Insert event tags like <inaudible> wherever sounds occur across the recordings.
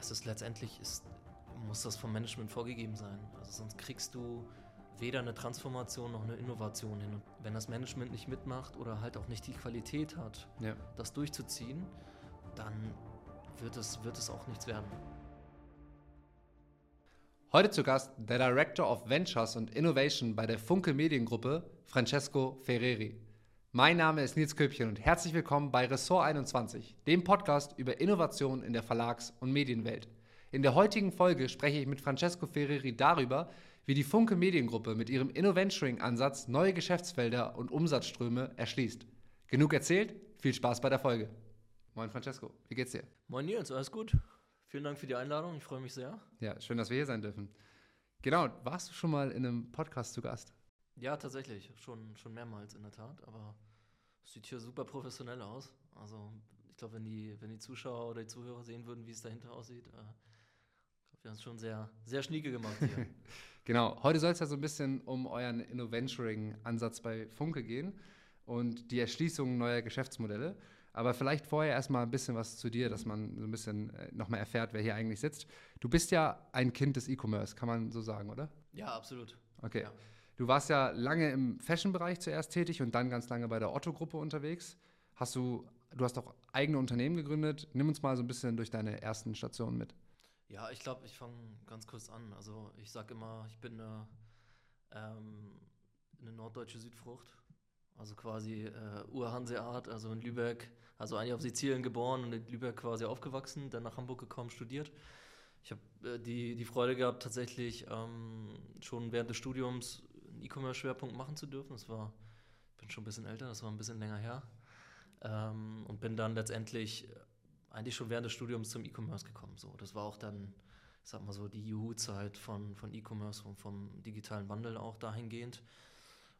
Es ist letztendlich, ist, muss das vom Management vorgegeben sein. Also sonst kriegst du weder eine Transformation noch eine Innovation hin. Und wenn das Management nicht mitmacht oder halt auch nicht die Qualität hat, ja. das durchzuziehen, dann wird es, wird es auch nichts werden. Heute zu Gast der Director of Ventures und Innovation bei der Funke Mediengruppe, Francesco Ferreri. Mein Name ist Nils Köpchen und herzlich willkommen bei Ressort 21, dem Podcast über Innovation in der Verlags- und Medienwelt. In der heutigen Folge spreche ich mit Francesco Ferreri darüber, wie die Funke Mediengruppe mit ihrem Innoventuring-Ansatz neue Geschäftsfelder und Umsatzströme erschließt. Genug erzählt, viel Spaß bei der Folge. Moin Francesco, wie geht's dir? Moin Nils, alles gut. Vielen Dank für die Einladung, ich freue mich sehr. Ja, schön, dass wir hier sein dürfen. Genau, warst du schon mal in einem Podcast zu Gast? Ja, tatsächlich. Schon, schon mehrmals in der Tat. Aber sieht hier super professionell aus. Also ich glaube, wenn die, wenn die Zuschauer oder die Zuhörer sehen würden, wie es dahinter aussieht, äh, wir haben es schon sehr, sehr schnieke gemacht hier. <laughs> genau. Heute soll es ja so ein bisschen um euren Innoventuring-Ansatz bei Funke gehen und die Erschließung neuer Geschäftsmodelle. Aber vielleicht vorher erstmal ein bisschen was zu dir, dass man so ein bisschen äh, nochmal erfährt, wer hier eigentlich sitzt. Du bist ja ein Kind des E-Commerce, kann man so sagen, oder? Ja, absolut. Okay. Ja. Du warst ja lange im Fashion-Bereich zuerst tätig und dann ganz lange bei der Otto-Gruppe unterwegs. Hast du, du hast auch eigene Unternehmen gegründet. Nimm uns mal so ein bisschen durch deine ersten Stationen mit. Ja, ich glaube, ich fange ganz kurz an. Also ich sage immer, ich bin eine, ähm, eine norddeutsche Südfrucht. Also quasi äh, Urhanseart, also in Lübeck, also eigentlich auf Sizilien geboren und in Lübeck quasi aufgewachsen, dann nach Hamburg gekommen, studiert. Ich habe äh, die, die Freude gehabt, tatsächlich ähm, schon während des Studiums E-Commerce-Schwerpunkt machen zu dürfen. Das war, ich bin schon ein bisschen älter, das war ein bisschen länger her. Ähm, und bin dann letztendlich äh, eigentlich schon während des Studiums zum E-Commerce gekommen. So, das war auch dann, ich sag mal so, die Juhu-Zeit von, von E-Commerce und vom digitalen Wandel auch dahingehend.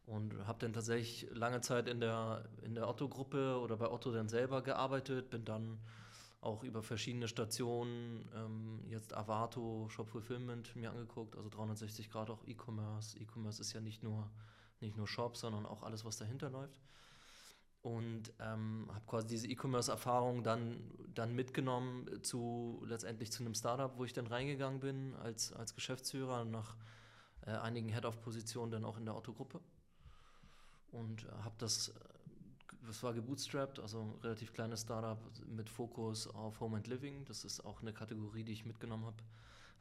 Und habe dann tatsächlich lange Zeit in der, in der Otto-Gruppe oder bei Otto dann selber gearbeitet, bin dann auch über verschiedene Stationen, ähm, jetzt Avato, Shop Fulfillment mir angeguckt, also 360 Grad auch E-Commerce. E-Commerce ist ja nicht nur, nicht nur Shop, sondern auch alles, was dahinter läuft. Und ähm, habe quasi diese E-Commerce-Erfahrung dann, dann mitgenommen zu letztendlich zu einem Startup, wo ich dann reingegangen bin als, als Geschäftsführer nach äh, einigen Head-of-Positionen dann auch in der Otto-Gruppe. Und äh, habe das das war gebootstrapped, also ein relativ kleines Startup mit Fokus auf Home and Living. Das ist auch eine Kategorie, die ich mitgenommen habe.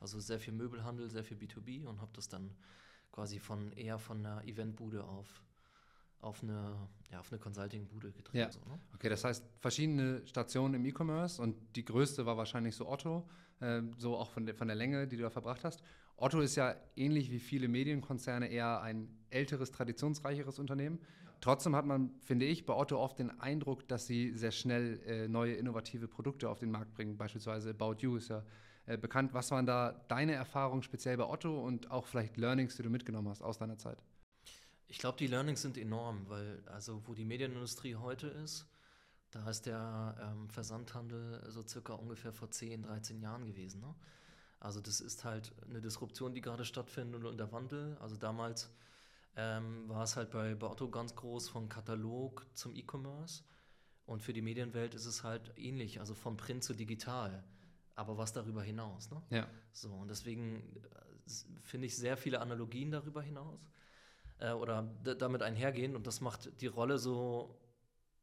Also sehr viel Möbelhandel, sehr viel B2B und habe das dann quasi von eher von einer Eventbude auf auf eine, ja, auf eine Consulting-Bude gedreht. Ja. So, ne? Okay, das heißt verschiedene Stationen im E-Commerce und die größte war wahrscheinlich so Otto, äh, so auch von der, von der Länge, die du da verbracht hast. Otto ist ja ähnlich wie viele Medienkonzerne eher ein älteres, traditionsreicheres Unternehmen. Trotzdem hat man, finde ich, bei Otto oft den Eindruck, dass sie sehr schnell äh, neue innovative Produkte auf den Markt bringen. Beispielsweise About You ist ja äh, bekannt. Was waren da deine Erfahrungen speziell bei Otto und auch vielleicht Learnings, die du mitgenommen hast aus deiner Zeit? Ich glaube, die Learnings sind enorm, weil also wo die Medienindustrie heute ist, da ist der ähm, Versandhandel so circa ungefähr vor 10, 13 Jahren gewesen. Ne? Also das ist halt eine Disruption, die gerade stattfindet und der Wandel. Also damals ähm, war es halt bei, bei Otto ganz groß von Katalog zum E-Commerce. Und für die Medienwelt ist es halt ähnlich, also von Print zu digital. Aber was darüber hinaus. Ne? Ja. So, und deswegen äh, finde ich sehr viele Analogien darüber hinaus äh, oder damit einhergehen. Und das macht die Rolle so,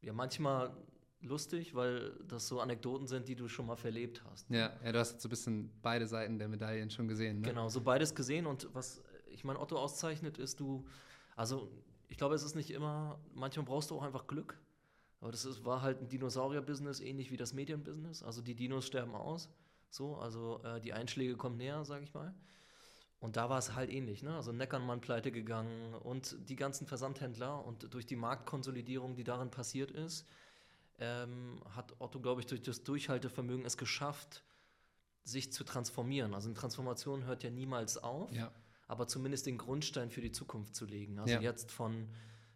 ja, manchmal lustig, weil das so Anekdoten sind, die du schon mal verlebt hast. Ja, ja du hast so ein bisschen beide Seiten der Medaillen schon gesehen. Ne? Genau, so beides gesehen. Und was ich meine, Otto auszeichnet, ist du, also ich glaube, es ist nicht immer, manchmal brauchst du auch einfach Glück. Aber das ist, war halt ein Dinosaurier-Business, ähnlich wie das Medien-Business. Also die Dinos sterben aus. So, also äh, die Einschläge kommen näher, sage ich mal. Und da war es halt ähnlich, ne? Also Neckermann pleite gegangen und die ganzen Versandhändler und durch die Marktkonsolidierung, die darin passiert ist, ähm, hat Otto, glaube ich, durch das Durchhaltevermögen es geschafft, sich zu transformieren. Also eine Transformation hört ja niemals auf. Ja aber zumindest den Grundstein für die Zukunft zu legen. Also ja. jetzt von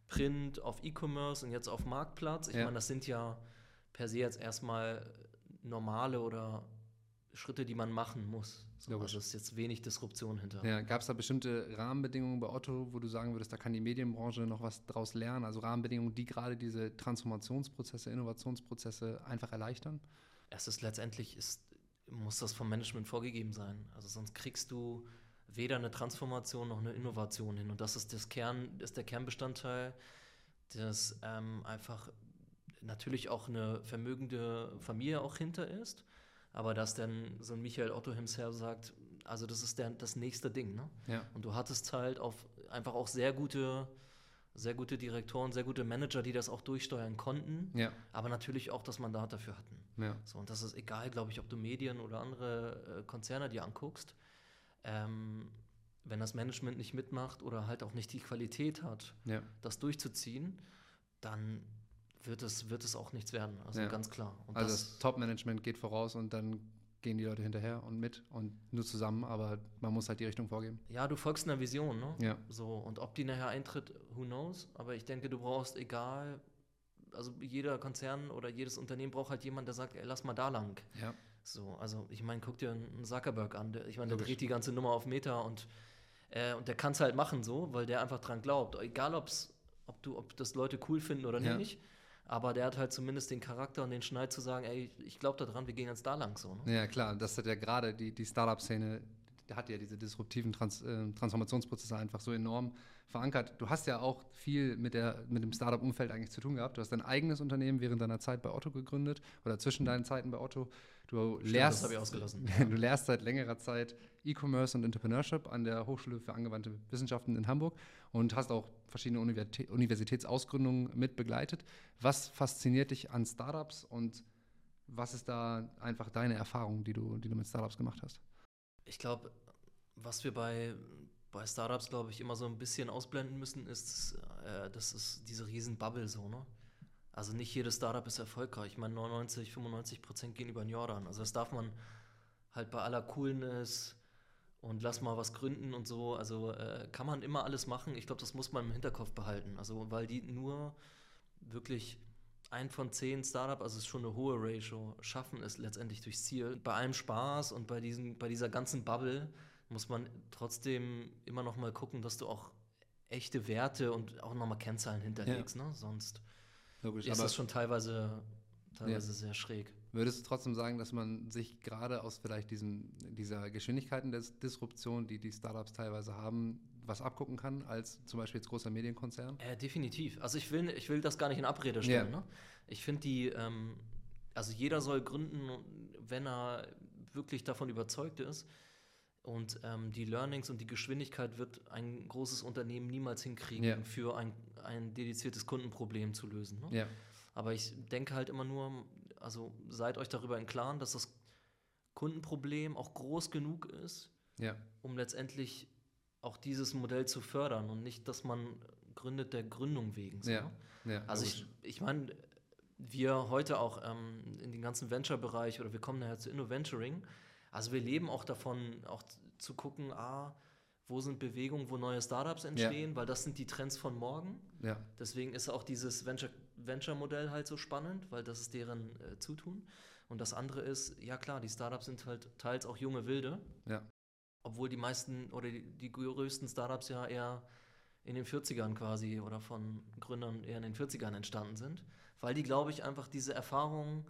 Print auf E-Commerce und jetzt auf Marktplatz. Ich ja. meine, das sind ja per se jetzt erstmal normale oder Schritte, die man machen muss. So, also ist jetzt wenig Disruption hinter. Ja, Gab es da bestimmte Rahmenbedingungen bei Otto, wo du sagen würdest, da kann die Medienbranche noch was draus lernen? Also Rahmenbedingungen, die gerade diese Transformationsprozesse, Innovationsprozesse einfach erleichtern? Es ist letztendlich ist muss das vom Management vorgegeben sein. Also sonst kriegst du weder eine Transformation noch eine Innovation hin. Und das ist das Kern, ist der Kernbestandteil, dass ähm, einfach natürlich auch eine vermögende Familie auch hinter ist, aber dass dann so ein Michael Otto himself sagt, also das ist der, das nächste Ding. Ne? Ja. Und du hattest halt auf einfach auch sehr gute, sehr gute Direktoren, sehr gute Manager, die das auch durchsteuern konnten, Ja. aber natürlich auch das Mandat dafür hatten. Ja. So, und das ist egal, glaube ich, ob du Medien oder andere äh, Konzerne dir anguckst. Ähm, wenn das Management nicht mitmacht oder halt auch nicht die Qualität hat, Ja. das durchzuziehen, dann wird es, wird es auch nichts werden. Also Ja. ganz klar. Und Also das, das Top-Management geht voraus und dann gehen die Leute hinterher und mit und nur zusammen, aber man muss halt die Richtung vorgeben. ja, du folgst einer Vision, ne? Ja. So, und ob die nachher eintritt, who knows? Aber ich denke, du brauchst, egal, also jeder Konzern oder jedes Unternehmen braucht halt jemanden, der sagt, ey, lass mal da lang. Ja. So, also ich meine, guck dir einen Zuckerberg an. Der, ich meine, der Logisch. dreht die ganze Nummer auf Meter und, äh, und der kann es halt machen so, weil der einfach dran glaubt. Egal ob's, ob du, ob das Leute cool finden oder Ja. nicht. Aber der hat halt zumindest den Charakter und den Schneid zu sagen, ey, ich glaube da dran, wir gehen jetzt da lang so. Ne? Ja, klar, das hat ja gerade die, die Startup-Szene, die hat ja diese disruptiven Trans, äh, Transformationsprozesse einfach so enorm verankert. Du hast ja auch viel mit, der, mit dem Startup-Umfeld eigentlich zu tun gehabt. Du hast dein eigenes Unternehmen während deiner Zeit bei Otto gegründet oder zwischen deinen Zeiten bei Otto. Du Stimmt, lehrst, das hab ich ausgelassen. <laughs> du lehrst seit längerer Zeit E-Commerce und Entrepreneurship an der Hochschule für angewandte Wissenschaften in Hamburg und hast auch verschiedene Universitä Universitätsausgründungen mit begleitet. Was fasziniert dich an Startups und was ist da einfach deine Erfahrung, die du, die du mit Startups gemacht hast? Ich glaube, was wir bei, bei Startups, glaube ich, immer so ein bisschen ausblenden müssen, ist, äh, das ist diese riesen Bubble so, ne? Also nicht jedes Startup ist erfolgreich. Ich meine, 99, 95 Prozent gehen über den Jordan. Also das darf man halt bei aller Coolness und lass mal was gründen und so. Also äh, kann man immer alles machen. Ich glaube, das muss man im Hinterkopf behalten. Also weil die nur wirklich ein von zehn Startup, also es ist schon eine hohe Ratio, schaffen es letztendlich durchs Ziel. Bei allem Spaß und bei, diesem, bei dieser ganzen Bubble muss man trotzdem immer noch mal gucken, dass du auch echte Werte und auch noch mal Kennzahlen hinterlegst. Ne? Sonst Logisch, ist das schon teilweise, teilweise sehr schräg. würdest du trotzdem sagen, dass man sich gerade aus vielleicht diesem, dieser Geschwindigkeiten der Disruption, die die Startups teilweise haben, was abgucken kann, als zum Beispiel jetzt großer Medienkonzern? Äh, definitiv. Also ich will, ich will das gar nicht in Abrede stellen. Ja. Ne? Ich finde die, ähm, also jeder soll gründen, wenn er wirklich davon überzeugt ist. Und ähm, die Learnings und die Geschwindigkeit wird ein großes Unternehmen niemals hinkriegen, Ja. für ein, ein dediziertes Kundenproblem zu lösen. Ne? Ja, Aber ich denke halt immer nur, also seid euch darüber im Klaren, dass das Kundenproblem auch groß genug ist, ja, um letztendlich auch dieses Modell zu fördern und nicht, dass man gründet der Gründung wegen. So, ja, ne? ja. Also logisch. ich, ich meine, wir heute auch ähm, in den ganzen Venture-Bereich oder wir kommen nachher zu Innoventuring, also wir leben auch davon, auch zu gucken, ah, wo sind Bewegungen, wo neue Startups entstehen, weil das sind die Trends von morgen. ja, Deswegen ist auch dieses Venture- Venture-Modell halt so spannend, weil das ist deren äh, Zutun. Und das andere ist, ja klar, die Startups sind halt teils auch junge Wilde, ja, obwohl die meisten oder die, die größten Startups ja eher in den 40ern quasi oder von Gründern eher in den 40ern entstanden sind, weil die, glaube ich, einfach diese Erfahrung,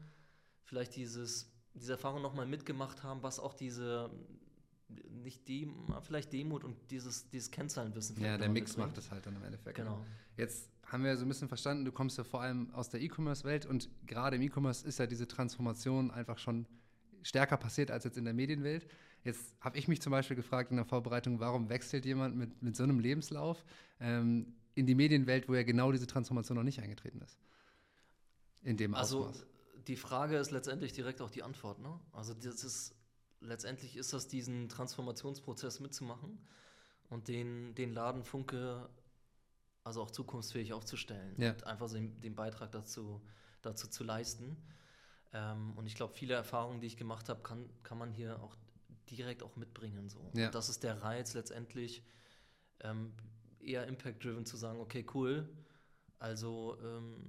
vielleicht dieses, diese Erfahrung nochmal mitgemacht haben, was auch diese, nicht Dem, vielleicht Demut und dieses, dieses Kennzahlenwissen. ja, der Mix macht es halt dann im Endeffekt. Genau. Jetzt haben wir so ein bisschen verstanden, du kommst ja vor allem aus der E-Commerce-Welt und gerade im E-Commerce ist ja diese Transformation einfach schon stärker passiert als jetzt in der Medienwelt. Jetzt habe ich mich zum Beispiel gefragt in der Vorbereitung, warum wechselt jemand mit, mit so einem Lebenslauf ähm, in die Medienwelt, wo ja genau diese Transformation noch nicht eingetreten ist? In dem Also Ausmaß. Die Frage ist letztendlich direkt auch die Antwort. Ne? Also das ist, letztendlich ist das diesen Transformationsprozess mitzumachen und den, den Laden Funke also auch zukunftsfähig aufzustellen Ja. und einfach so den, den Beitrag dazu, dazu zu leisten. Ähm, und ich glaube, viele Erfahrungen, die ich gemacht habe, kann, kann man hier auch direkt auch mitbringen. So. Ja. Und das ist der Reiz letztendlich, ähm, eher impact-driven zu sagen, okay, cool, also ähm,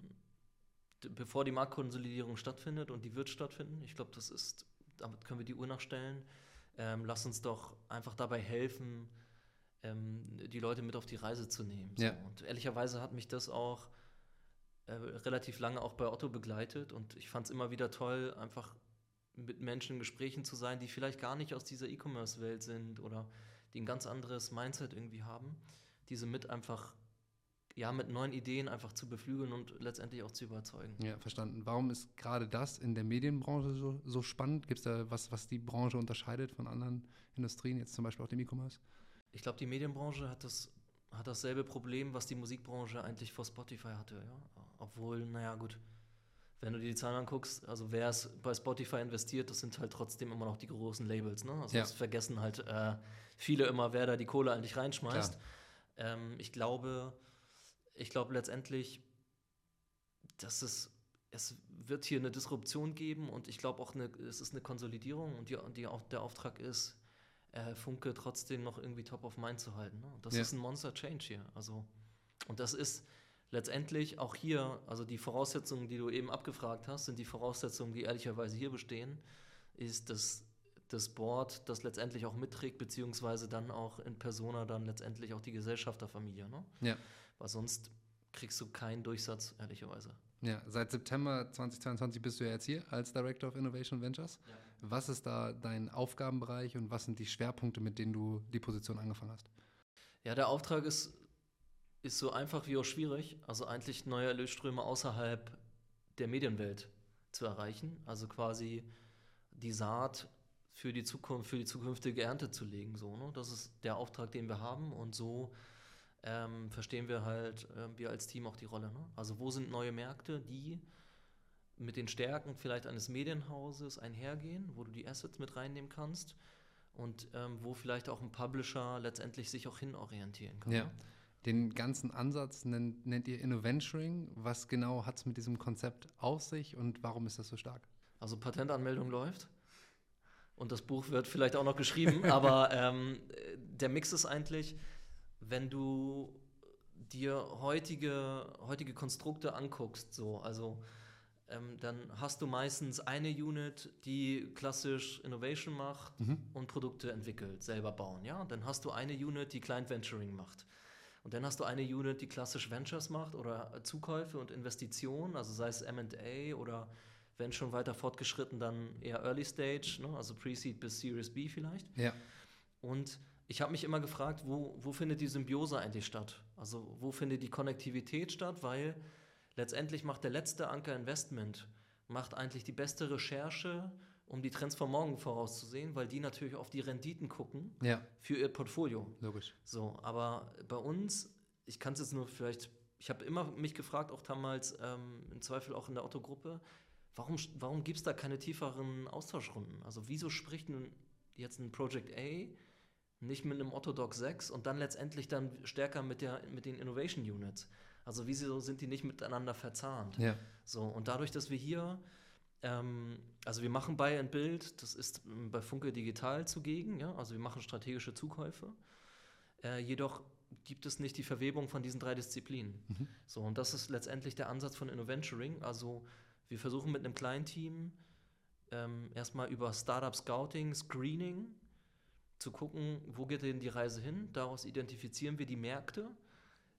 bevor die Marktkonsolidierung stattfindet und die wird stattfinden, ich glaube, das ist, damit können wir die Uhr nachstellen, ähm, lass uns doch einfach dabei helfen, ähm, die Leute mit auf die Reise zu nehmen. So. Ja. Und ehrlicherweise hat mich das auch äh, relativ lange auch bei Otto begleitet und ich fand es immer wieder toll, einfach mit Menschen in Gesprächen zu sein, die vielleicht gar nicht aus dieser E-Commerce-Welt sind oder die ein ganz anderes Mindset irgendwie haben, diese mit einfach, ja, mit neuen Ideen einfach zu beflügeln und letztendlich auch zu überzeugen. Ja, verstanden. Warum ist gerade das in der Medienbranche so, so spannend? Gibt es da was, was die Branche unterscheidet von anderen Industrien, jetzt zum Beispiel auch dem E-Commerce? Ich glaube, die Medienbranche hat das hat dasselbe Problem, was die Musikbranche eigentlich vor Spotify hatte, ja. Obwohl, naja, gut, wenn du dir die Zahlen anguckst, also wer es bei Spotify investiert, das sind halt trotzdem immer noch die großen Labels, ne? Also Ja. das vergessen halt äh, viele immer, wer da die Kohle eigentlich reinschmeißt. Ähm, ich glaube, ich glaube letztendlich, dass es, es wird hier eine Disruption geben und ich glaube auch, eine, es ist eine Konsolidierung und die, die auch der Auftrag ist, äh, Funke trotzdem noch irgendwie top of mind zu halten. Ne? Das Ja. ist ein Monster Change hier. Also, und das ist letztendlich auch hier, also die Voraussetzungen, die du eben abgefragt hast, sind die Voraussetzungen, die ehrlicherweise hier bestehen, ist das, das Board, das letztendlich auch mitträgt, beziehungsweise dann auch in Persona dann letztendlich auch die Gesellschafterfamilie. Ne? Ja. Weil sonst kriegst du keinen Durchsatz, ehrlicherweise. Ja, seit September 2022 bist du ja jetzt hier als Director of Innovation Ventures. Ja. Was ist da dein Aufgabenbereich und was sind die Schwerpunkte, mit denen du die Position angefangen hast? Ja, der Auftrag ist, ist so einfach wie auch schwierig. Also eigentlich neue Erlösströme außerhalb der Medienwelt zu erreichen. Also quasi die Saat für die Zukunft, für die zukünftige Ernte zu legen. So, ne? Das ist der Auftrag, den wir haben. Und so ähm, verstehen wir halt, ähm, wir als Team auch die Rolle. Ne? Also wo sind neue Märkte, die mit den Stärken vielleicht eines Medienhauses einhergehen, wo du die Assets mit reinnehmen kannst und ähm, wo vielleicht auch ein Publisher letztendlich sich auch hinorientieren kann. Ja. ne? Den ganzen Ansatz nennt, nennt ihr Innoventuring. Was genau hat es mit diesem Konzept auf sich und warum ist das so stark? Also Patentanmeldung läuft und das Buch wird vielleicht auch noch geschrieben, <laughs> aber ähm, äh, der Mix ist eigentlich, wenn du dir heutige, heutige Konstrukte anguckst, so, also ähm, dann hast du meistens eine Unit, die klassisch Innovation macht und Produkte entwickelt, selber bauen, ja. Und dann hast du eine Unit, die Client Venturing macht. Und dann hast du eine Unit, die klassisch Ventures macht oder äh, Zukäufe und Investitionen, also sei es M&A oder wenn schon weiter fortgeschritten, dann eher Early Stage, ne? also Pre-Seed bis Series B vielleicht. Ja. Und ich habe mich immer gefragt, wo, wo findet die Symbiose eigentlich statt? Also wo findet die Konnektivität statt? Weil letztendlich macht der letzte Anker Investment, macht eigentlich die beste Recherche, um die Trends von morgen vorauszusehen, weil die natürlich auf die Renditen gucken Ja, für ihr Portfolio. logisch. So, aber bei uns, ich kann es jetzt nur vielleicht, ich habe immer mich gefragt, auch damals ähm, im Zweifel auch in der Otto-Gruppe, warum, warum gibt es da keine tieferen Austauschrunden? Also wieso spricht nun jetzt ein Project A nicht mit einem Otto-Doc 6 und dann letztendlich dann stärker mit, der, mit den Innovation Units? Also wieso sind die nicht miteinander verzahnt? Ja. So, und dadurch, dass wir hier, ähm, also wir machen Buy and Build, das ist ähm, bei Funke Digital zugegen, ja, also wir machen strategische Zukäufe. Äh, jedoch gibt es nicht die Verwebung von diesen drei Disziplinen. So, und das ist letztendlich der Ansatz von Innoventuring. Also wir versuchen mit einem kleinen Team ähm, erstmal über Startup Scouting, Screening zu gucken, wo geht denn die Reise hin. Daraus identifizieren wir die Märkte,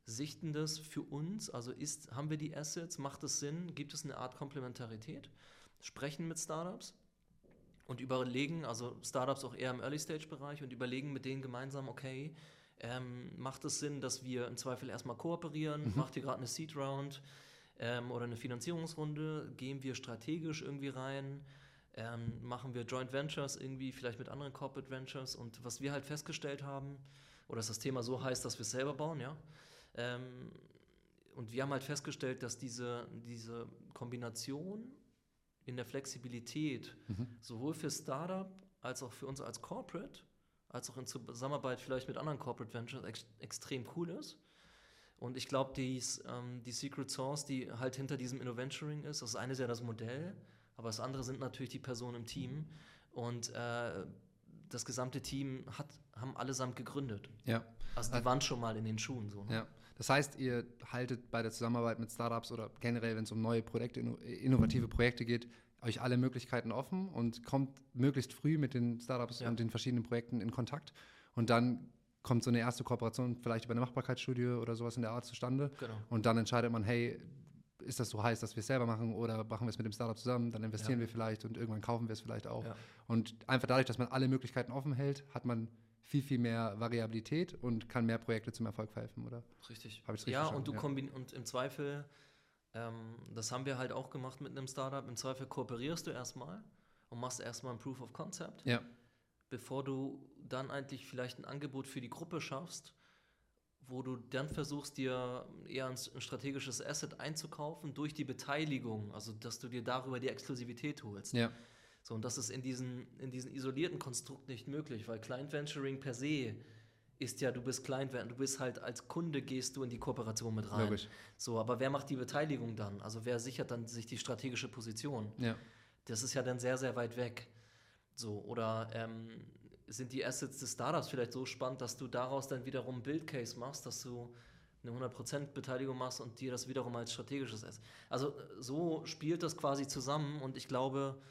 sichten das für uns, also ist, haben wir die Assets, macht es Sinn, gibt es eine Art Komplementarität, sprechen mit Startups und überlegen, also Startups auch eher im Early-Stage-Bereich und überlegen mit denen gemeinsam, okay, ähm, macht es Sinn, dass wir im Zweifel erstmal kooperieren, macht ihr gerade eine Seed-Round ähm, oder eine Finanzierungsrunde, gehen wir strategisch irgendwie rein, ähm, machen wir Joint Ventures irgendwie, vielleicht mit anderen Corporate Ventures. Und was wir halt festgestellt haben, oder dass das Thema so heißt, dass wir es selber bauen, ja, ähm, und wir haben halt festgestellt, dass diese, diese Kombination in der Flexibilität sowohl für Startup als auch für uns als Corporate, als auch in Zusammenarbeit vielleicht mit anderen Corporate Ventures ex extrem cool ist. Und ich glaube, ähm, die Secret Source, die halt hinter diesem Innoventuring ist, das eine ist ja das Modell, aber das andere sind natürlich die Personen im Team. Und äh, das gesamte Team hat, haben allesamt gegründet. Ja. Also die waren schon mal in den Schuhen. So, ne? Ja. Das heißt, ihr haltet bei der Zusammenarbeit mit Startups oder generell, wenn es um neue Projekte, inno- innovative Projekte geht, euch alle Möglichkeiten offen und kommt möglichst früh mit den Startups Ja. und den verschiedenen Projekten in Kontakt. Und dann kommt so eine erste Kooperation vielleicht über eine Machbarkeitsstudie oder sowas in der Art zustande. Genau. Und dann entscheidet man, hey, ist das so heiß, dass wir es selber machen oder machen wir es mit dem Startup zusammen, dann investieren ja. wir vielleicht und irgendwann kaufen wir es vielleicht auch. Ja. Und einfach dadurch, dass man alle Möglichkeiten offen hält, hat man viel, viel mehr Variabilität und kann mehr Projekte zum Erfolg verhelfen, oder? Richtig. Habe ich richtig Ja, und du ja. und im Zweifel, ähm, das haben wir halt auch gemacht mit einem Startup, im Zweifel kooperierst du erstmal und machst erstmal ein Proof of Concept. Ja. Bevor du dann eigentlich vielleicht ein Angebot für die Gruppe schaffst, wo du dann versuchst, dir eher ein, ein, strategisches Asset einzukaufen durch die Beteiligung, also dass du dir darüber die Exklusivität holst. Ja. So, und das ist in diesen, in diesen isolierten Konstrukt nicht möglich, weil Client Venturing per se ist ja, du bist Client, du bist halt als Kunde gehst du in die Kooperation mit rein. Logisch. So, aber wer macht die Beteiligung dann? Also wer sichert dann sich die strategische Position? Ja. Das ist ja dann sehr, sehr weit weg. So, oder ähm, sind die Assets des Startups vielleicht so spannend, dass du daraus dann wiederum ein Build-Case machst, dass du eine 100% Beteiligung machst und dir das wiederum als strategisches Asset. Also so spielt das quasi zusammen und ich glaube,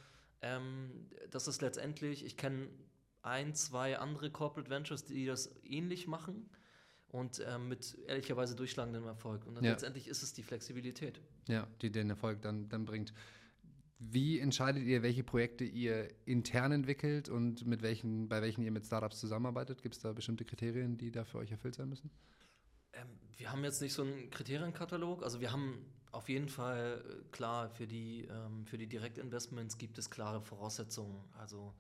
ähm, das ist letztendlich, ich kenne ein, zwei andere Corporate Ventures, die das ähnlich machen und ähm, mit ehrlicherweise durchschlagendem Erfolg. Und ja. letztendlich ist es die Flexibilität. Ja, die den Erfolg dann, dann bringt. Wie entscheidet ihr, welche Projekte ihr intern entwickelt und mit welchen, bei welchen ihr mit Startups zusammenarbeitet? Gibt es da bestimmte Kriterien, die da für euch erfüllt sein müssen? Ähm, wir haben jetzt nicht so einen Kriterienkatalog. Also wir haben auf jeden Fall äh, klar, für die, ähm, für die Direktinvestments gibt es klare Voraussetzungen. Also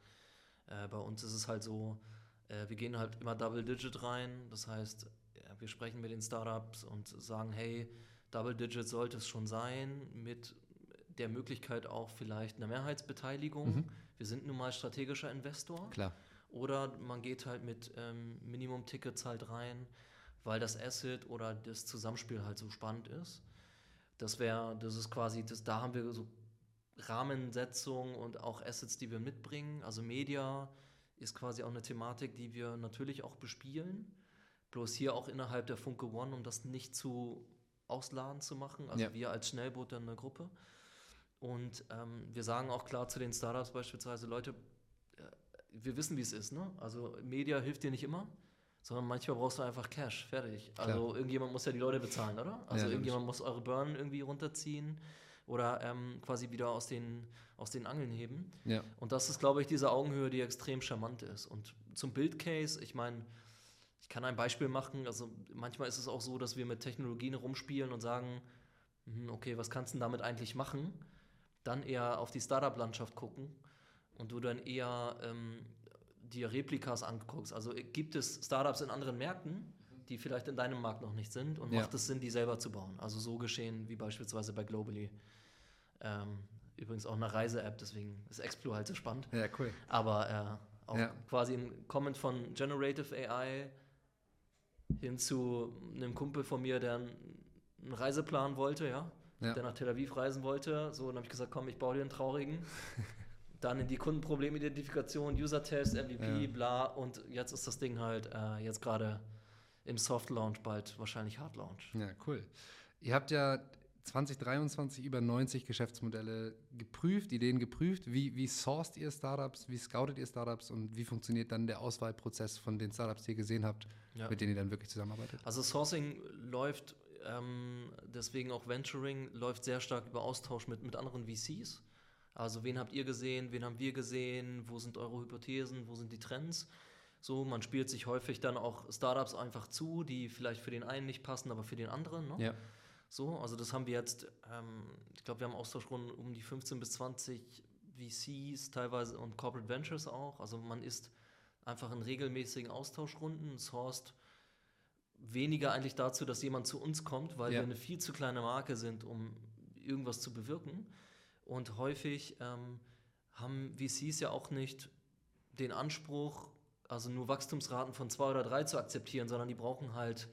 äh, bei uns ist es halt so, äh, wir gehen halt immer Double Digit rein. Das heißt, wir sprechen mit den Startups und sagen, hey, Double Digit sollte es schon sein mit der Möglichkeit auch vielleicht eine Mehrheitsbeteiligung. Mhm. Wir sind nun mal strategischer Investor. Klar. Oder man geht halt mit ähm, Minimum-Tickets halt rein, weil das Asset oder das Zusammenspiel halt so spannend ist. Das wäre, das ist quasi, das, da haben wir so Rahmensetzung und auch Assets, die wir mitbringen. Also Media ist quasi auch eine Thematik, die wir natürlich auch bespielen. Bloß hier auch innerhalb der Funke One, um das nicht zu ausladen zu machen. Also ja. wir als Schnellboot dann eine Gruppe. Und ähm, wir sagen auch klar zu den Startups beispielsweise, Leute, äh, wir wissen, wie es ist. Ne? Also Media hilft dir nicht immer, sondern manchmal brauchst du einfach Cash, fertig. Also klar. irgendjemand muss ja die Leute bezahlen, oder? Also ja, irgendjemand muss eure Burn irgendwie runterziehen oder ähm, quasi wieder aus den, aus den Angeln heben. Ja. Und das ist, glaube ich, diese Augenhöhe, die extrem charmant ist. Und zum Bildcase, ich meine, ich kann ein Beispiel machen. Also manchmal ist es auch so, dass wir mit Technologien rumspielen und sagen, hm, okay, was kannst du damit eigentlich machen? Dann eher auf die Startup-Landschaft gucken und du dann eher ähm, dir Replikas anguckst. Also äh, gibt es Startups in anderen Märkten, die vielleicht in deinem Markt noch nicht sind und ja. macht es Sinn, die selber zu bauen? Also so geschehen wie beispielsweise bei Globally. Ähm, übrigens auch eine Reise-App, deswegen ist Explo halt so spannend. Ja, cool. Aber äh, auch ja. quasi ein Comment von Generative AI hin zu einem Kumpel von mir, der einen Reiseplan wollte, ja ja. der nach Tel Aviv reisen wollte. So, dann habe ich gesagt, komm, ich baue dir einen traurigen. <laughs> dann in die Kundenproblemidentifikation, User-Test, MVP, ja. bla. Und jetzt ist das Ding halt äh, jetzt gerade im Soft-Launch, bald wahrscheinlich Hard-Launch. Ja, cool. Ihr habt ja 2023 über 90 Geschäftsmodelle geprüft, Ideen geprüft. Wie, wie sourced ihr Startups, wie scoutet ihr Startups und wie funktioniert dann der Auswahlprozess von den Startups, die ihr gesehen habt, ja. mit denen ihr dann wirklich zusammenarbeitet? Also Sourcing läuft ähm, deswegen auch Venturing läuft sehr stark über Austausch mit, mit anderen VCs. Also wen habt ihr gesehen, wen haben wir gesehen, wo sind eure Hypothesen, wo sind die Trends? So, man spielt sich häufig dann auch Startups einfach zu, die vielleicht für den einen nicht passen, aber für den anderen. Ne? Ja. So, also das haben wir jetzt, ähm, ich glaube, wir haben Austauschrunden um die 15 bis 20 VCs teilweise und Corporate Ventures auch. Also man ist einfach in regelmäßigen Austauschrunden, sourced weniger eigentlich dazu, dass jemand zu uns kommt, weil ja. wir eine viel zu kleine Marke sind, um irgendwas zu bewirken. Und häufig ähm, haben VCs ja auch nicht den Anspruch, also nur Wachstumsraten von zwei oder drei zu akzeptieren, sondern die brauchen halt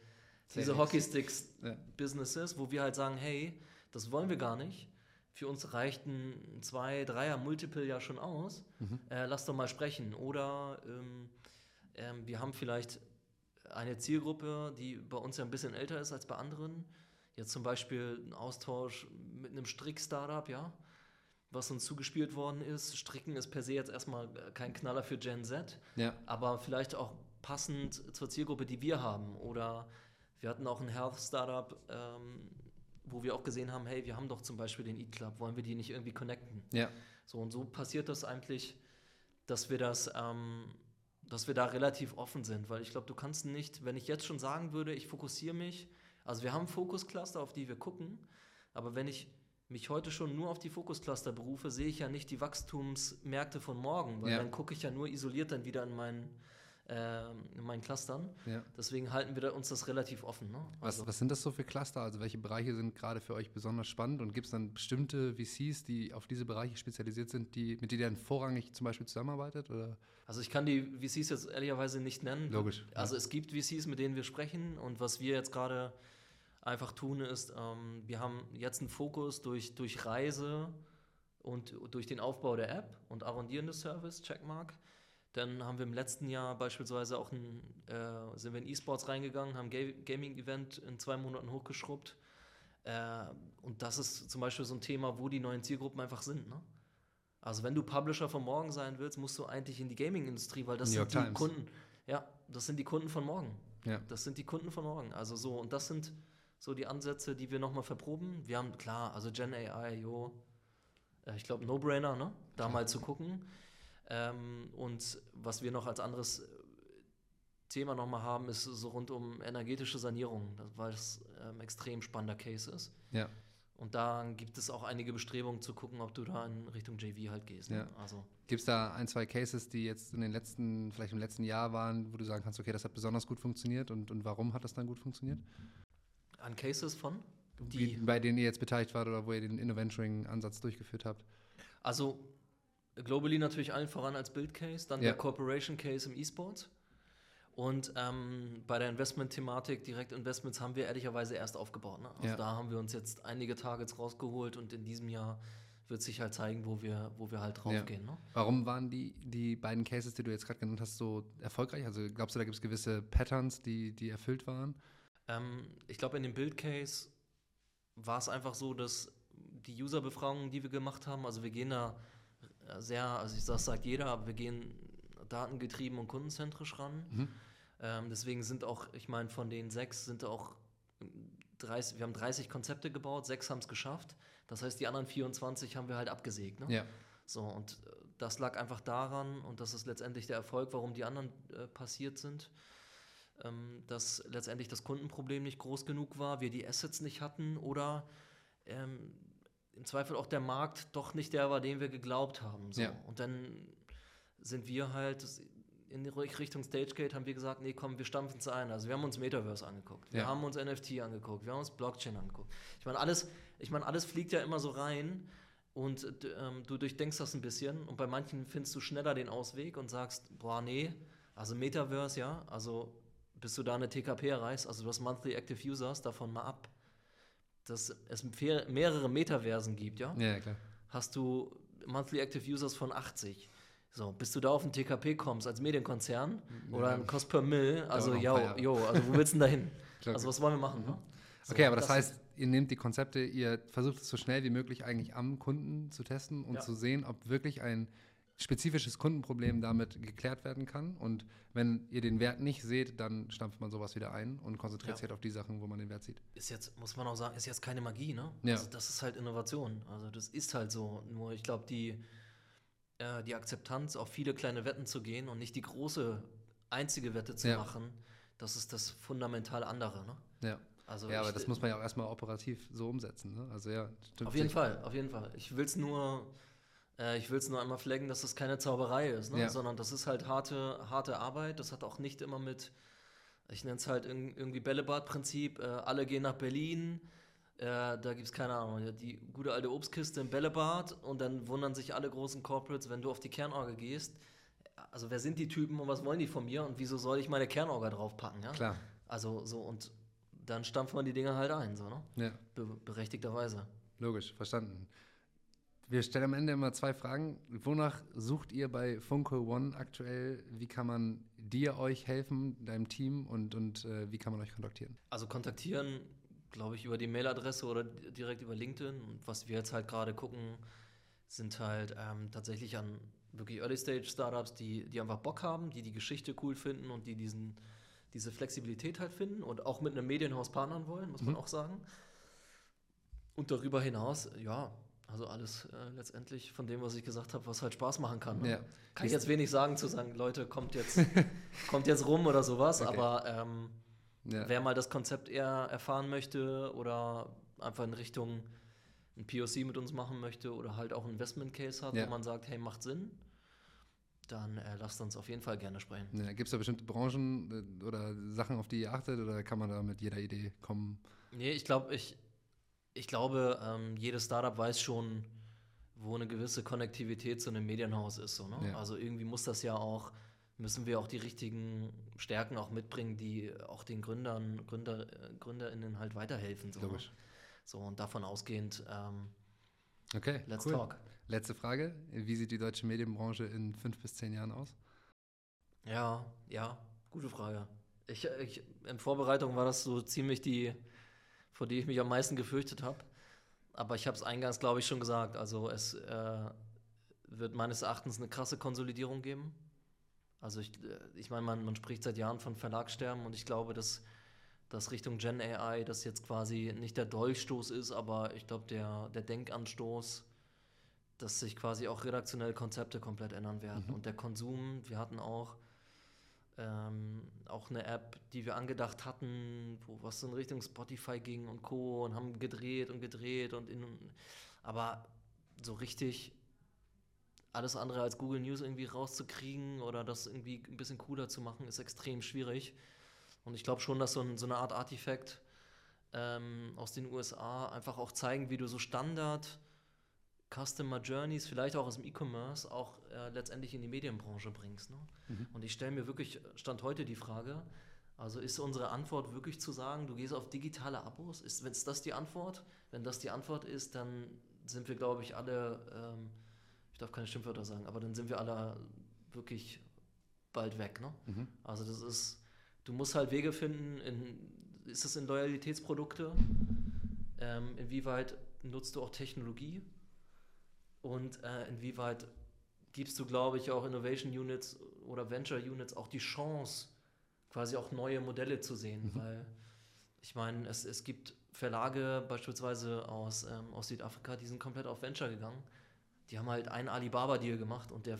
Sehr diese Hockeysticks-Businesses, ja. wo wir halt sagen, hey, das wollen wir gar nicht. Für uns reicht ein zwei, dreier Multiple ja schon aus. Mhm. Äh, lass doch mal sprechen. Oder ähm, ähm, wir haben vielleicht eine Zielgruppe, die bei uns ja ein bisschen älter ist als bei anderen. Jetzt zum Beispiel ein Austausch mit einem Strick-Startup, ja, was uns zugespielt worden ist. Stricken ist per se jetzt erstmal kein Knaller für Gen Z, ja. aber vielleicht auch passend zur Zielgruppe, die wir haben. Oder wir hatten auch ein Health-Startup, ähm, wo wir auch gesehen haben, hey, wir haben doch zum Beispiel den Eat Club, wollen wir die nicht irgendwie connecten? Ja. So und so passiert das eigentlich, dass wir das, ähm, dass wir da relativ offen sind, weil ich glaube, du kannst nicht, wenn ich jetzt schon sagen würde, ich fokussiere mich, also wir haben Fokuscluster, auf die wir gucken, aber wenn ich mich heute schon nur auf die Fokuscluster berufe, sehe ich ja nicht die Wachstumsmärkte von morgen, weil Ja. dann gucke ich ja nur isoliert dann wieder in meinen, in meinen Clustern. Ja. Deswegen halten wir uns das relativ offen. Ne? Was, Also- was sind das so für Cluster? Also welche Bereiche sind gerade für euch besonders spannend? Und gibt es dann bestimmte VCs, die auf diese Bereiche spezialisiert sind, die, mit denen ihr dann vorrangig zum Beispiel zusammenarbeitet? Oder? Also ich kann die VCs jetzt ehrlicherweise nicht nennen. Logisch, Also ja. es gibt VCs, mit denen wir sprechen und was wir jetzt gerade einfach tun ist, ähm, wir haben jetzt einen Fokus durch, durch Reise und durch den Aufbau der App und Arrondieren des Service, Checkmark. Dann haben wir im letzten Jahr beispielsweise auch ein, äh, sind wir in E-Sports reingegangen, haben Ga Gaming-Event in zwei Monaten hochgeschrubbt. Äh, und das ist zum Beispiel so ein Thema, wo die neuen Zielgruppen einfach sind. Ne? Also wenn du Publisher von morgen sein willst, musst du eigentlich in die Gaming-Industrie, weil das New sind York die Times. Kunden. Ja, das sind die Kunden von morgen. Ja. Das sind die Kunden von morgen. Also so, und das sind so die Ansätze, die wir nochmal verproben. Wir haben, klar, also Gen AI, jo, äh, ich glaube, No-Brainer, ne? Da mal zu gucken. Ähm, und was wir noch als anderes äh, Thema nochmal haben, ist so rund um energetische Sanierung, das- weil es ähm, extrem spannender Case ist. Ja. Und da gibt es auch einige Bestrebungen zu gucken, ob du da in Richtung JV halt gehst. Ne? Ja. Also Gibt es da ein, zwei Cases, die jetzt in den letzten, vielleicht im letzten Jahr waren, wo du sagen kannst, okay, das hat besonders gut funktioniert und, und warum hat das dann gut funktioniert? an Cases von? Wie, bei denen ihr jetzt beteiligt wart oder wo ihr den Innoventuring-Ansatz durchgeführt habt? Also globally natürlich allen voran als Build Case, dann Ja. der Corporation Case im E-Sport. Und ähm, bei der Investment-Thematik, Direktinvestments, haben wir ehrlicherweise erst aufgebaut. Ne? Also Ja. da haben wir uns jetzt einige Targets rausgeholt und in diesem Jahr wird sich halt zeigen, wo wir, wo wir halt draufgehen. Ne? Warum waren die, die beiden Cases, die du jetzt gerade genannt hast, so erfolgreich? Also glaubst du, da gibt es gewisse Patterns, die, die erfüllt waren? Ähm, ich glaube, in dem Build-Case war es einfach so, dass die User-Befragungen, die wir gemacht haben, also wir gehen da sehr, also ich das sagt jeder, aber wir gehen datengetrieben und kundenzentrisch ran. Mhm. Ähm, deswegen sind auch, ich meine, von den sechs sind auch 30, wir haben 30 Konzepte gebaut, sechs haben es geschafft. Das heißt, die anderen 24 haben wir halt abgesägt. Ne? Ja. So, und äh, das lag einfach daran, und das ist letztendlich der Erfolg, warum die anderen äh, passiert sind, ähm, dass letztendlich das Kundenproblem nicht groß genug war, wir die Assets nicht hatten oder ähm, im Zweifel auch der Markt doch nicht der war, den wir geglaubt haben. So. Ja. Und dann sind wir halt in Richtung Stagegate haben wir gesagt, nee, komm, wir stampfen es ein. Also wir haben uns Metaverse angeguckt, wir Ja. haben uns NFT angeguckt, wir haben uns Blockchain angeguckt. Ich meine, alles, ich meine, alles fliegt ja immer so rein und äh, ähm, du durchdenkst das ein bisschen und bei manchen findest du schneller den Ausweg und sagst, boah, nee, also Metaverse, ja, also bis du da eine TKP erreichst, also du hast Monthly Active Users, davon mal ab, dass es mehr- mehrere Metaversen gibt, ja, Ja, klar. hast du Monthly Active Users von 80. So, bis du da auf ein TKP kommst als Medienkonzern oder ein Cost per Mill, also yo, yo, also wo willst du denn da hin? <laughs> Also was wollen wir machen? Ne? So, Okay, aber das, ist- heißt, ihr nehmt die Konzepte, ihr versucht es so schnell wie möglich eigentlich am Kunden zu testen und Ja. zu sehen, ob wirklich ein spezifisches Kundenproblem damit geklärt werden kann. Und wenn ihr den Wert nicht seht, dann stampft man sowas wieder ein und konzentriert Ja. sich halt auf die Sachen, wo man den Wert sieht. ist jetzt, muss man auch sagen, ist jetzt keine Magie, ne? Ja. Also das ist halt Innovation. Also das ist halt so. Nur ich glaube, die, äh, die Akzeptanz, auf viele kleine Wetten zu gehen und nicht die große einzige Wette zu Ja. machen, das ist das fundamental andere, ne? Ja. Also ja, aber das muss man ja auch erstmal operativ so umsetzen. Ne? Also ja, Auf jeden. Fall, auf jeden Fall. Ich will es nur, äh, ich will es nur einmal flaggen, dass das keine Zauberei ist, ne? Ja. sondern das ist halt harte, harte Arbeit. Das hat auch nicht immer mit, ich nenne es halt irg- irgendwie Bällebad-Prinzip. Äh, alle gehen nach Berlin. Äh, da gibt es keine Ahnung, die gute alte Obstkiste im Bällebad und dann wundern sich alle großen Corporates, wenn du auf die Kernorgel gehst. Also wer sind die Typen und was wollen die von mir und wieso soll ich meine Kernorgel draufpacken? Ja? Klar. Also so und dann stampfen wir die Dinger halt ein, so, ne? Ja. Be berechtigterweise. Logisch, verstanden. Wir stellen am Ende immer zwei Fragen. Wonach sucht ihr bei Funko One aktuell? Wie kann man dir euch helfen, deinem Team und, und äh, wie kann man euch kontaktieren? Also kontaktieren, glaube ich, über die Mailadresse oder di- direkt über LinkedIn. Und was wir jetzt halt gerade gucken, sind halt ähm, tatsächlich an wirklich Early-Stage-Startups, die, die einfach Bock haben, die die Geschichte cool finden und die diesen, diese Flexibilität halt finden und auch mit einem Medienhaus partnern wollen, muss man Mhm. auch sagen. Und darüber hinaus, ja, also alles äh, letztendlich von dem, was ich gesagt habe, was halt Spaß machen kann. Ne? Ja. Kann ich jetzt wenig sagen, zu sagen, Leute, kommt jetzt, <laughs> kommt jetzt rum oder sowas, Okay. aber ähm, Ja. wer mal das Konzept eher erfahren möchte oder einfach in Richtung ein POC mit uns machen möchte oder halt auch ein Investment Case hat, Ja. wo man sagt, hey, macht Sinn, dann äh, lasst uns auf jeden Fall gerne sprechen. Ja, Gibt es da bestimmte Branchen äh, oder Sachen, auf die ihr achtet oder kann man da mit jeder Idee kommen? Nee, ich glaube, ich, ich glaube, ähm, jedes Startup weiß schon, wo eine gewisse Konnektivität zu einem Medienhaus ist. So, ne? Ja. Also irgendwie muss das ja auch, müssen wir auch die richtigen Stärken auch mitbringen, die auch den Gründern, Gründer, äh, GründerInnen halt weiterhelfen. So, ne? Logisch. so und davon ausgehend, ähm, Okay, let's cool. talk. Letzte Frage. Wie sieht die deutsche Medienbranche in fünf bis zehn Jahren aus? Ja, ja, gute Frage. Ich, ich, in Vorbereitung war das so ziemlich die, vor die ich mich am meisten gefürchtet habe. Aber ich habe es eingangs, glaube ich, schon gesagt. Also es äh, wird meines Erachtens eine krasse Konsolidierung geben. Also ich, äh, ich meine, man, man spricht seit Jahren von Verlagssterben und ich glaube, dass, dass Richtung Gen AI das jetzt quasi nicht der Dolchstoß ist, aber ich glaube, der, der Denkanstoß, dass sich quasi auch redaktionelle Konzepte komplett ändern werden. Mhm. Und der Konsum, wir hatten auch ähm, auch eine App, die wir angedacht hatten, wo was in Richtung Spotify ging und Co. und haben gedreht und gedreht und in, aber so richtig alles andere als Google News irgendwie rauszukriegen oder das irgendwie ein bisschen cooler zu machen, ist extrem schwierig. Und ich glaube schon, dass so, ein, so eine Art Artifact ähm, aus den USA einfach auch zeigen, wie du so Standard Customer Journeys, vielleicht auch aus dem E-Commerce, auch äh, letztendlich in die Medienbranche bringst. Ne? Mhm. Und ich stelle mir wirklich, Stand heute die Frage, also ist unsere Antwort wirklich zu sagen, du gehst auf digitale Abos? Ist, wenn das die Antwort? Wenn das die Antwort ist, dann sind wir, glaube ich, alle, ähm, ich darf keine Schimpfwörter sagen, aber dann sind wir alle wirklich bald weg. Ne? Mhm. Also das ist, du musst halt Wege finden, in, ist es in Loyalitätsprodukte? Ähm, inwieweit nutzt du auch Technologie? Und äh, inwieweit gibst du, glaube ich, auch Innovation Units oder Venture Units auch die Chance, quasi auch neue Modelle zu sehen? Mhm. Weil ich meine, es, es gibt Verlage beispielsweise aus, ähm, aus Südafrika, die sind komplett auf Venture gegangen. Die haben halt einen Alibaba-Deal gemacht und der,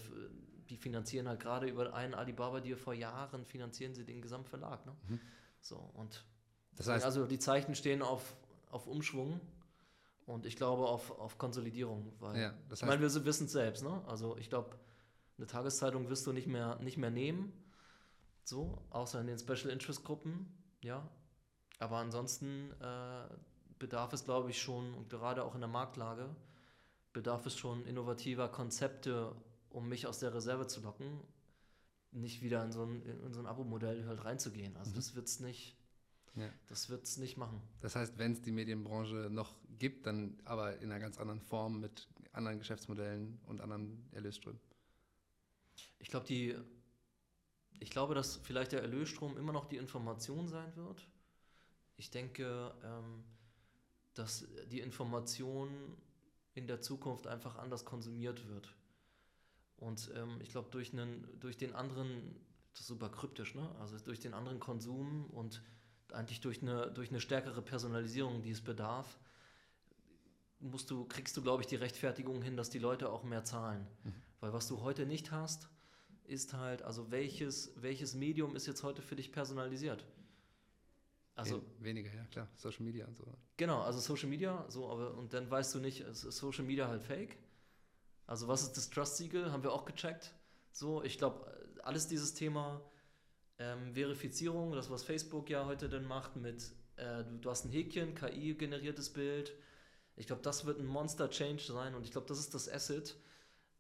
die finanzieren halt gerade über einen Alibaba-Deal vor Jahren, finanzieren sie den Gesamtverlag. Ne? Mhm. So, und Das heißt, also die Zeichen stehen auf, auf Umschwung und ich glaube auf, auf Konsolidierung, weil Ja, das ich meine, wir wissen es selbst, ne? Also ich glaube, eine Tageszeitung wirst du nicht mehr, nicht mehr nehmen, so, außer in den Special Interest Gruppen, ja. Aber ansonsten äh, bedarf es, glaube ich, schon, und gerade auch in der Marktlage, bedarf es schon innovativer Konzepte, um mich aus der Reserve zu locken, nicht wieder in so ein, in so ein Abo-Modell halt reinzugehen. Also Mhm. das wird es nicht, Ja. das wird's nicht machen. das heißt, wenn es die Medienbranche noch gibt, dann aber in einer ganz anderen Form mit anderen Geschäftsmodellen und anderen Erlösströmen. Ich glaube, die, ich glaube, dass vielleicht der Erlösstrom immer noch die Information sein wird. Ich denke, ähm, dass die Information in der Zukunft einfach anders konsumiert wird. Und ähm, ich glaube, durch, einen- durch den anderen, das ist super kryptisch, ne? Also durch den anderen Konsum und eigentlich durch eine, durch eine stärkere Personalisierung, die es bedarf, musst du, kriegst du, glaube ich, die Rechtfertigung hin, dass die Leute auch mehr zahlen. Mhm. Weil was du heute nicht hast, ist halt, also welches, welches Medium ist jetzt heute für dich personalisiert? Also, Wen- weniger, ja klar. Social Media und so. genau, also Social Media, so, aber und dann weißt du nicht, ist ist Social Media halt fake? Also, was ist das Trust-Siegel? Haben wir auch gecheckt. So, ich glaube, alles dieses Thema ähm, Verifizierung, das, was Facebook ja heute dann macht, mit äh, du, hast ein Häkchen, KI-generiertes Bild. Ich glaube, das wird ein Monster-Change sein und ich glaube, das ist das Asset.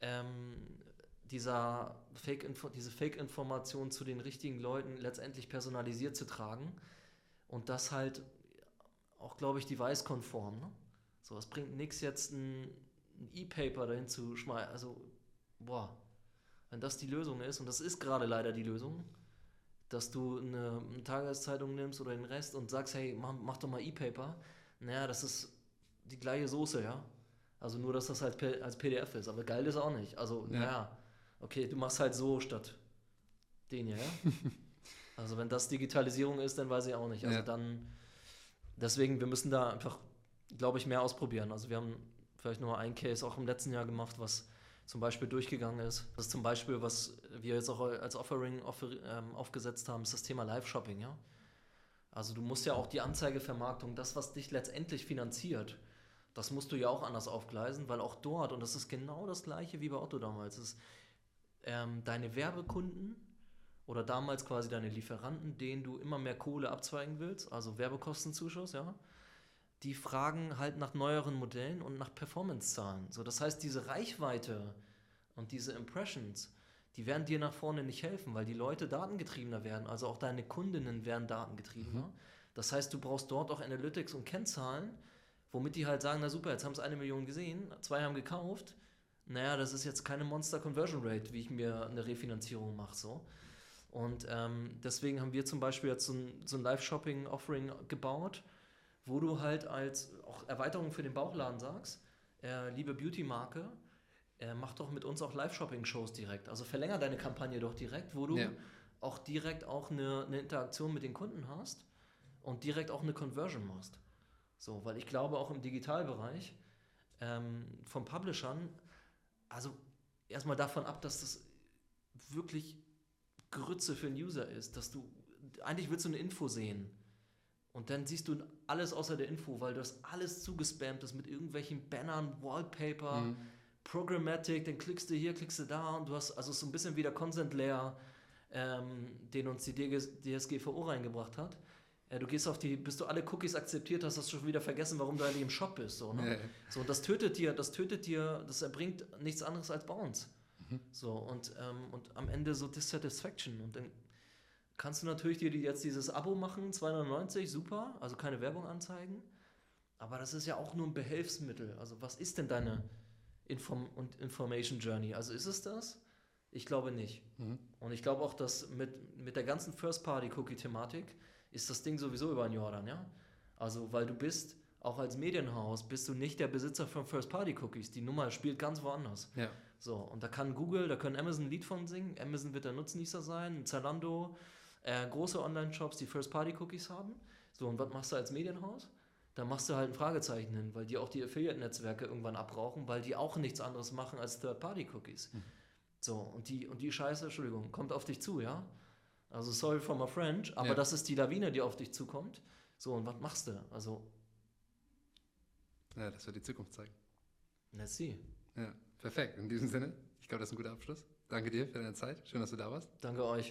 Ähm, dieser Fake diese Fake-Information zu den richtigen Leuten letztendlich personalisiert zu tragen und das halt auch, glaube ich, device-konform. Ne? So, es bringt nichts jetzt ein E-Paper dahin zu schmeißen. Also, boah, wenn das die Lösung ist, und das ist gerade leider die Lösung, dass du eine, eine Tageszeitung nimmst oder den Rest und sagst, hey, mach, mach doch mal E-Paper. Naja, das ist die gleiche Soße, ja. Also nur, dass das halt als PDF ist. Aber geil ist auch nicht. Also, Ja. naja, okay, du machst halt so statt den hier, ja. <laughs> also wenn das Digitalisierung ist, dann weiß ich auch nicht. Also Ja. dann, deswegen, wir müssen da einfach glaube ich, mehr ausprobieren. Also wir haben vielleicht nur ein Case auch im letzten Jahr gemacht, was zum Beispiel durchgegangen ist. Das ist zum Beispiel, was wir jetzt auch als Offering offer, ähm, aufgesetzt haben, ist das Thema Live-Shopping, ja. Also du musst ja auch die Anzeigevermarktung, das, was dich letztendlich finanziert, das musst du ja auch anders aufgleisen, weil auch dort, und das ist genau das gleiche wie bei Otto damals, ist ähm, deine Werbekunden oder damals quasi deine Lieferanten, denen du immer mehr Kohle abzweigen willst, also Werbekostenzuschuss, ja, die fragen halt nach neueren Modellen und nach Performance-Zahlen. So, das heißt, diese Reichweite und diese Impressions, die werden dir nach vorne nicht helfen, weil die Leute datengetriebener werden. Also auch deine Kundinnen werden datengetriebener. Mhm. Das heißt, du brauchst dort auch Analytics und Kennzahlen, womit die halt sagen, na super, jetzt haben es eine Million gesehen, zwei haben gekauft. Naja, das ist jetzt keine Monster Conversion Rate, wie ich mir eine Refinanzierung mache. So. Und ähm, deswegen haben wir zum Beispiel jetzt so ein, so ein Live-Shopping-Offering gebaut, wo du halt als auch Erweiterung für den Bauchladen sagst, äh, liebe Beauty-Marke, äh, mach doch mit uns auch Live-Shopping-Shows direkt. Also verlänger deine Kampagne doch direkt, wo du ja. auch direkt auch eine, eine Interaktion mit den Kunden hast und direkt auch eine Conversion machst. So, weil ich glaube auch im Digitalbereich ähm, von Publishern, also erstmal davon ab, dass das wirklich Grütze für einen User ist, dass du, eigentlich willst du eine Info sehen und dann siehst du alles außer der Info, weil du hast alles zugespammt ist mit irgendwelchen Bannern, Wallpaper, mhm. Programmatic, dann klickst du hier, klickst du da und du hast also so ein bisschen wie der Consent Layer, ähm, den uns die DSGVO reingebracht hat. Äh, du gehst auf die, bis du alle Cookies akzeptiert hast, hast du schon wieder vergessen, warum du eigentlich im Shop bist. So, ne? ja. so und das tötet dir, das tötet dir, das erbringt nichts anderes als Bounce. Mhm. So, und, ähm, und am Ende so Dissatisfaction. Und dann kannst du natürlich dir jetzt dieses Abo machen, 290, super, also keine Werbung anzeigen. Aber das ist ja auch nur ein Behelfsmittel. Also was ist denn deine Inform und Information Journey? Also ist es das? Ich glaube nicht. Mhm. Und ich glaube auch, dass mit, mit der ganzen First-Party-Cookie-Thematik ist das Ding sowieso über den Jordan, ja? Also, weil du bist, auch als Medienhaus, bist du nicht der Besitzer von First-Party-Cookies. Die Nummer spielt ganz woanders. Ja. So, und da kann Google, da können Amazon ein Lied von singen. Amazon wird der Nutznießer sein, Zalando, äh, große Online-Shops, die First-Party-Cookies haben. So, und was machst du als Medienhaus? Da machst du halt ein Fragezeichen hin, weil die auch die Affiliate-Netzwerke irgendwann abbrauchen, weil die auch nichts anderes machen als Third-Party-Cookies. Mhm. So, und die, und die Scheiße, Entschuldigung, kommt auf dich zu, ja? Also sorry for my French, aber ja. das ist die Lawine, die auf dich zukommt. So, und was machst du? Also. Ja, das wird die Zukunft zeigen. Let's see. Ja, perfekt. In diesem Sinne, ich glaube, das ist ein guter Abschluss. Danke dir für deine Zeit. Schön, dass du da warst. Danke euch.